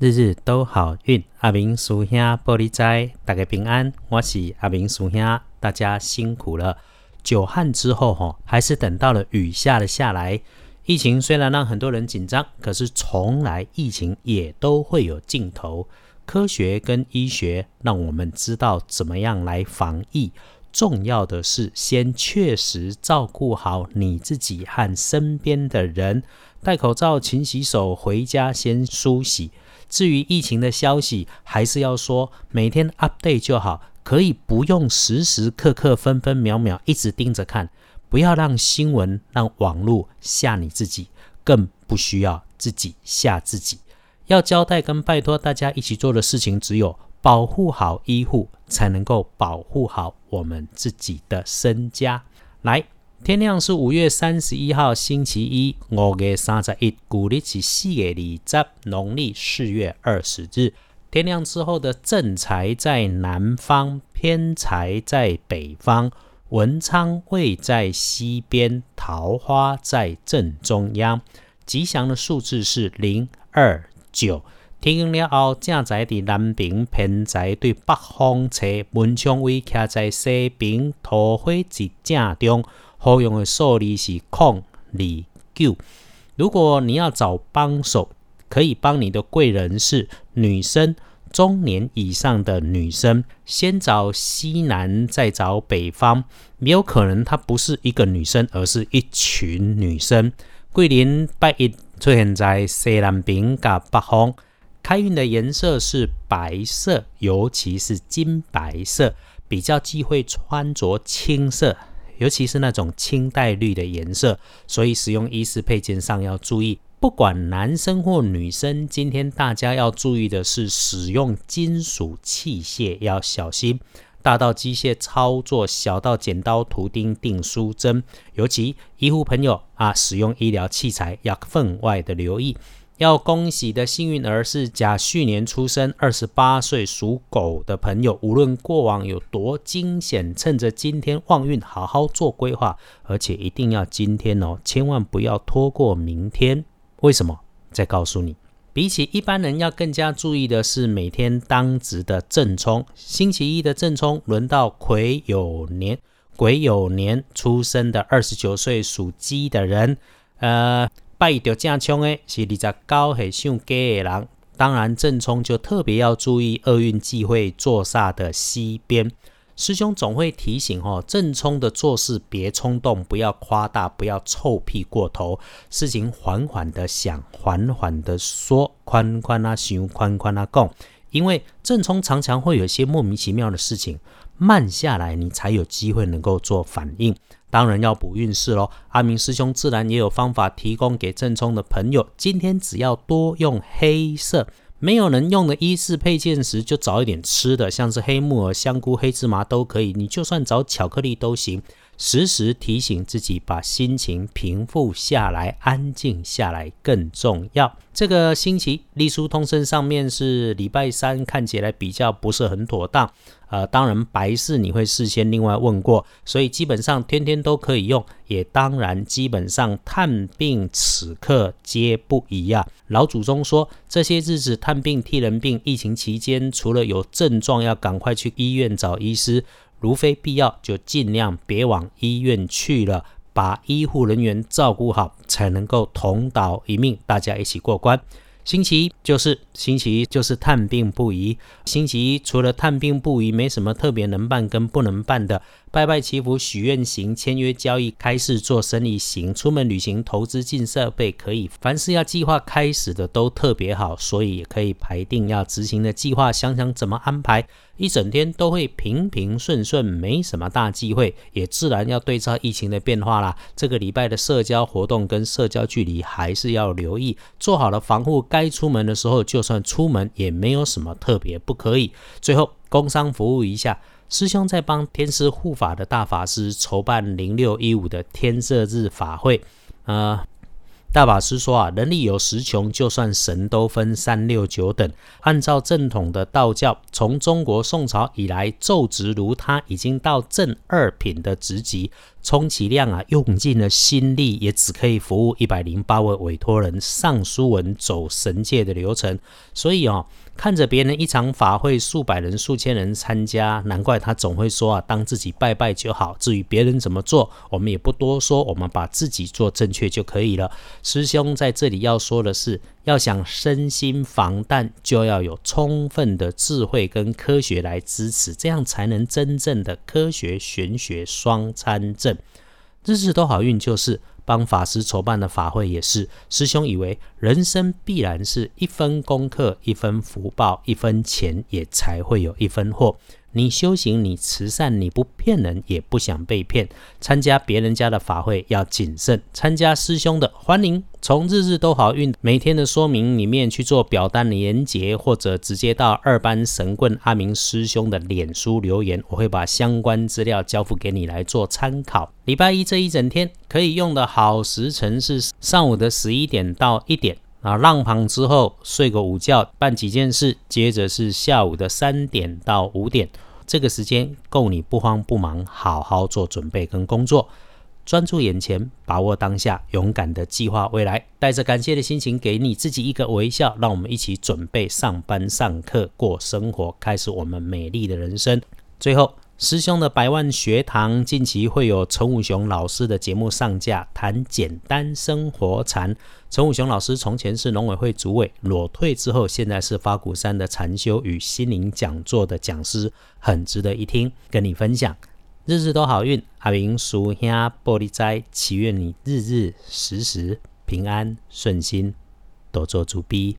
日日都好运。阿明叔兄玻璃斋，大家平安。我是阿明叔兄，大家辛苦了。久旱之后，哈，还是等到了雨下了下来。疫情虽然让很多人紧张，可是从来疫情也都会有尽头。科学跟医学让我们知道怎么样来防疫。重要的是，先确实照顾好你自己和身边的人，戴口罩、勤洗手，回家先梳洗。至于疫情的消息，还是要说每天 update 就好，可以不用时时刻刻、分分秒秒一直盯着看，不要让新闻、让网络吓你自己，更不需要自己吓自己。要交代跟拜托大家一起做的事情，只有。保护好医护，才能够保护好我们自己的身家。来，天亮是五月三十一号，星期一，五月三十一，古历是四月二十，农历四月二十日。天亮之后的正财在南方，偏财在北方，文昌位在西边，桃花在正中央。吉祥的数字是零二九。天亮了后，正在伫南边，偏在对北方车，文昌位徛在西边，桃花在正中。好用的数字是空二九。如果你要找帮手，可以帮你的贵人是女生，中年以上的女生。先找西南，再找北方。也有可能她不是一个女生，而是一群女生。桂林拜一出现在西南边甲北方。开运的颜色是白色，尤其是金白色，比较忌讳穿着青色，尤其是那种青黛绿的颜色。所以使用衣饰配件上要注意，不管男生或女生，今天大家要注意的是使用金属器械要小心，大到机械操作，小到剪刀、图钉、订书针，尤其医护朋友啊，使用医疗器材要分外的留意。要恭喜的幸运儿是甲戌年出生、二十八岁属狗的朋友。无论过往有多惊险，趁着今天旺运，好好做规划，而且一定要今天哦，千万不要拖过明天。为什么？再告诉你，比起一般人要更加注意的是每天当值的正冲。星期一的正冲轮到癸酉年，癸酉年出生的二十九岁属鸡的人，呃。拜着正冲的是二十九岁属鸡的人，当然正冲就特别要注意厄运忌讳坐煞的西边。师兄总会提醒哦，正冲的做事别冲动，不要夸大，不要臭屁过头，事情缓缓的想，缓缓的说，宽宽啊行，宽宽啊讲。因为正冲常常会有一些莫名其妙的事情，慢下来你才有机会能够做反应。当然要补运势喽，阿明师兄自然也有方法提供给正冲的朋友。今天只要多用黑色，没有人用的衣饰配件时，就找一点吃的，像是黑木耳、香菇、黑芝麻都可以。你就算找巧克力都行。时时提醒自己，把心情平复下来，安静下来更重要。这个星期隶书通身上面是礼拜三，看起来比较不是很妥当。呃，当然白事你会事先另外问过，所以基本上天天都可以用。也当然基本上探病此刻皆不宜啊。老祖宗说，这些日子探病替人病，疫情期间除了有症状要赶快去医院找医师。如非必要，就尽量别往医院去了，把医护人员照顾好，才能够同岛一命，大家一起过关。星期一就是星期一就是探病不宜。星期一除了探病不宜，没什么特别能办跟不能办的。拜拜祈福、许愿行、签约交易、开市做生意行、出门旅行、投资进设备可以。凡是要计划开始的都特别好，所以也可以排定要执行的计划，想想怎么安排。一整天都会平平顺顺，没什么大忌讳，也自然要对照疫情的变化啦。这个礼拜的社交活动跟社交距离还是要留意，做好了防护，该出门的时候就算出门也没有什么特别不可以。最后工商服务一下，师兄在帮天师护法的大法师筹办零六一五的天色日法会，呃。大法师说啊，人力有十穷，就算神都分三六九等。按照正统的道教，从中国宋朝以来，奏职如他已经到正二品的职级，充其量啊，用尽了心力，也只可以服务一百零八位委托人上书文走神界的流程。所以哦，看着别人一场法会数百人、数千人参加，难怪他总会说啊，当自己拜拜就好。至于别人怎么做，我们也不多说，我们把自己做正确就可以了。师兄在这里要说的是，要想身心防弹，就要有充分的智慧跟科学来支持，这样才能真正的科学玄学双参正。日日都好运，就是帮法师筹办的法会，也是师兄以为人生必然是一分功课一分福报，一分钱也才会有一分货。你修行，你慈善，你不骗人，也不想被骗。参加别人家的法会要谨慎，参加师兄的，欢迎从日日都好运每天的说明里面去做表单连结，或者直接到二班神棍阿明师兄的脸书留言，我会把相关资料交付给你来做参考。礼拜一这一整天可以用的好时辰是上午的十一点到一点。啊，浪旁之后睡个午觉，办几件事，接着是下午的三点到五点，这个时间够你不慌不忙，好好做准备跟工作，专注眼前，把握当下，勇敢的计划未来，带着感谢的心情，给你自己一个微笑，让我们一起准备上班、上课、过生活，开始我们美丽的人生。最后。师兄的百万学堂近期会有陈武雄老师的节目上架，谈简单生活禅。陈武雄老师从前是农委会主委，裸退之后，现在是花鼓山的禅修与心灵讲座的讲师，很值得一听，跟你分享。日日都好运，阿明叔兄玻璃斋，祈愿你日日时时平安顺心，多做主逼。